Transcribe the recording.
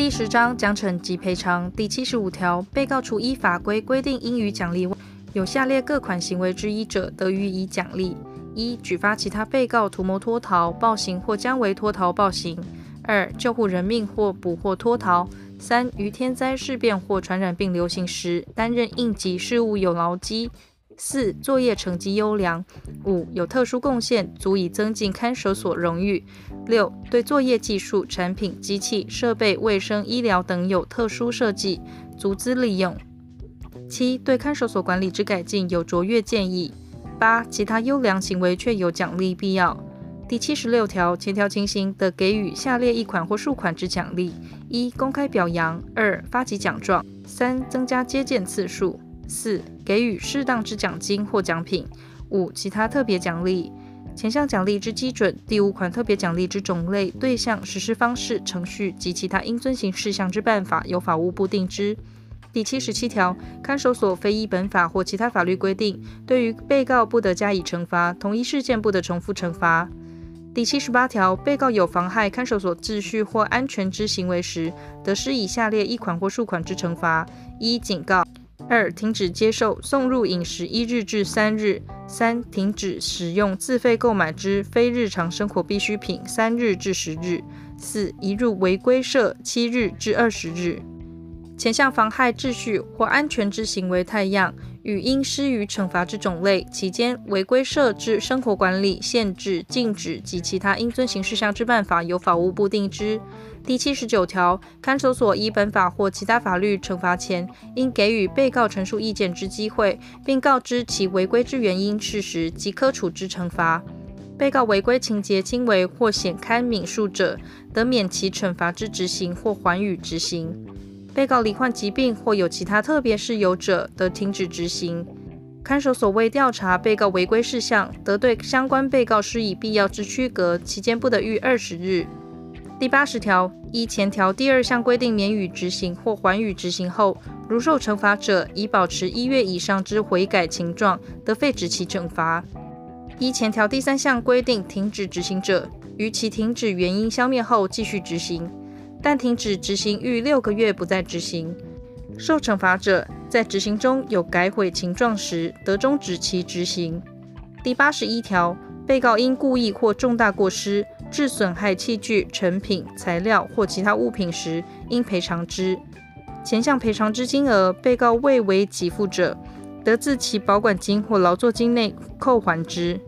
第十章奖惩及赔偿。第七十五条，被告除依法规规定应予奖励。外，有下列各款行为之一者，得予以奖励：一、举发其他被告图谋脱逃、暴行或将为脱逃、暴行；二、救护人命或捕获脱逃；三、于天灾事变或传染病流行时，担任应急事务有劳绩。四、作业成绩优良；五、有特殊贡献，足以增进看守所荣誉；六、对作业技术、产品、机器、设备、卫生、医疗等有特殊设计，足资利用；七、对看守所管理之改进有卓越建议；八、其他优良行为确有奖励必要。第七十六条，前条情形得给予下列一款或数款之奖励：一、公开表扬；二、发给奖状；三、增加接见次数。四、给予适当之奖金或奖品；五、其他特别奖励。前项奖励之基准、第五款特别奖励之种类、对象、实施方式、程序及其他应遵行事项之办法，由法务部定之。第七十七条，看守所非依本法或其他法律规定，对于被告不得加以惩罚，同一事件不得重复惩罚。第七十八条，被告有妨害看守所秩序或安全之行为时，得施以下列一款或数款之惩罚：一、警告。二、停止接受送入饮食一日至三日；三、停止使用自费购买之非日常生活必需品三日至十日；四、移入违规社七日至二十日。前项妨害秩序或安全之行为太样，与应施予惩罚之种类、期间、违规设置生活管理、限制、禁止及其他应遵行事项之办法，由法务部定之。第七十九条，看守所依本法或其他法律惩罚前，应给予被告陈述意见之机会，并告知其违规之原因、事实及可处之惩罚。被告违规情节轻微或显堪悯恕者，得免其惩罚之执行或缓予执行。被告罹患疾病或有其他特别事由者，得停止执行。看守所为调查被告违规事项，得对相关被告施以必要之区隔，期间不得逾二十日。第八十条，依前条第二项规定免予执行或缓予执行后，如受惩罚者已保持一月以上之悔改情状，得废止其惩罚。依前条第三项规定停止执行者，于其停止原因消灭后继续执行，但停止执行逾六个月不再执行。受惩罚者在执行中有改悔情状时，得终止其执行。第八十一条，被告因故意或重大过失，致损害器具、成品、材料或其他物品时，应赔偿之。前项赔偿之金额，被告未为给付者，得自其保管金或劳作金内扣还之。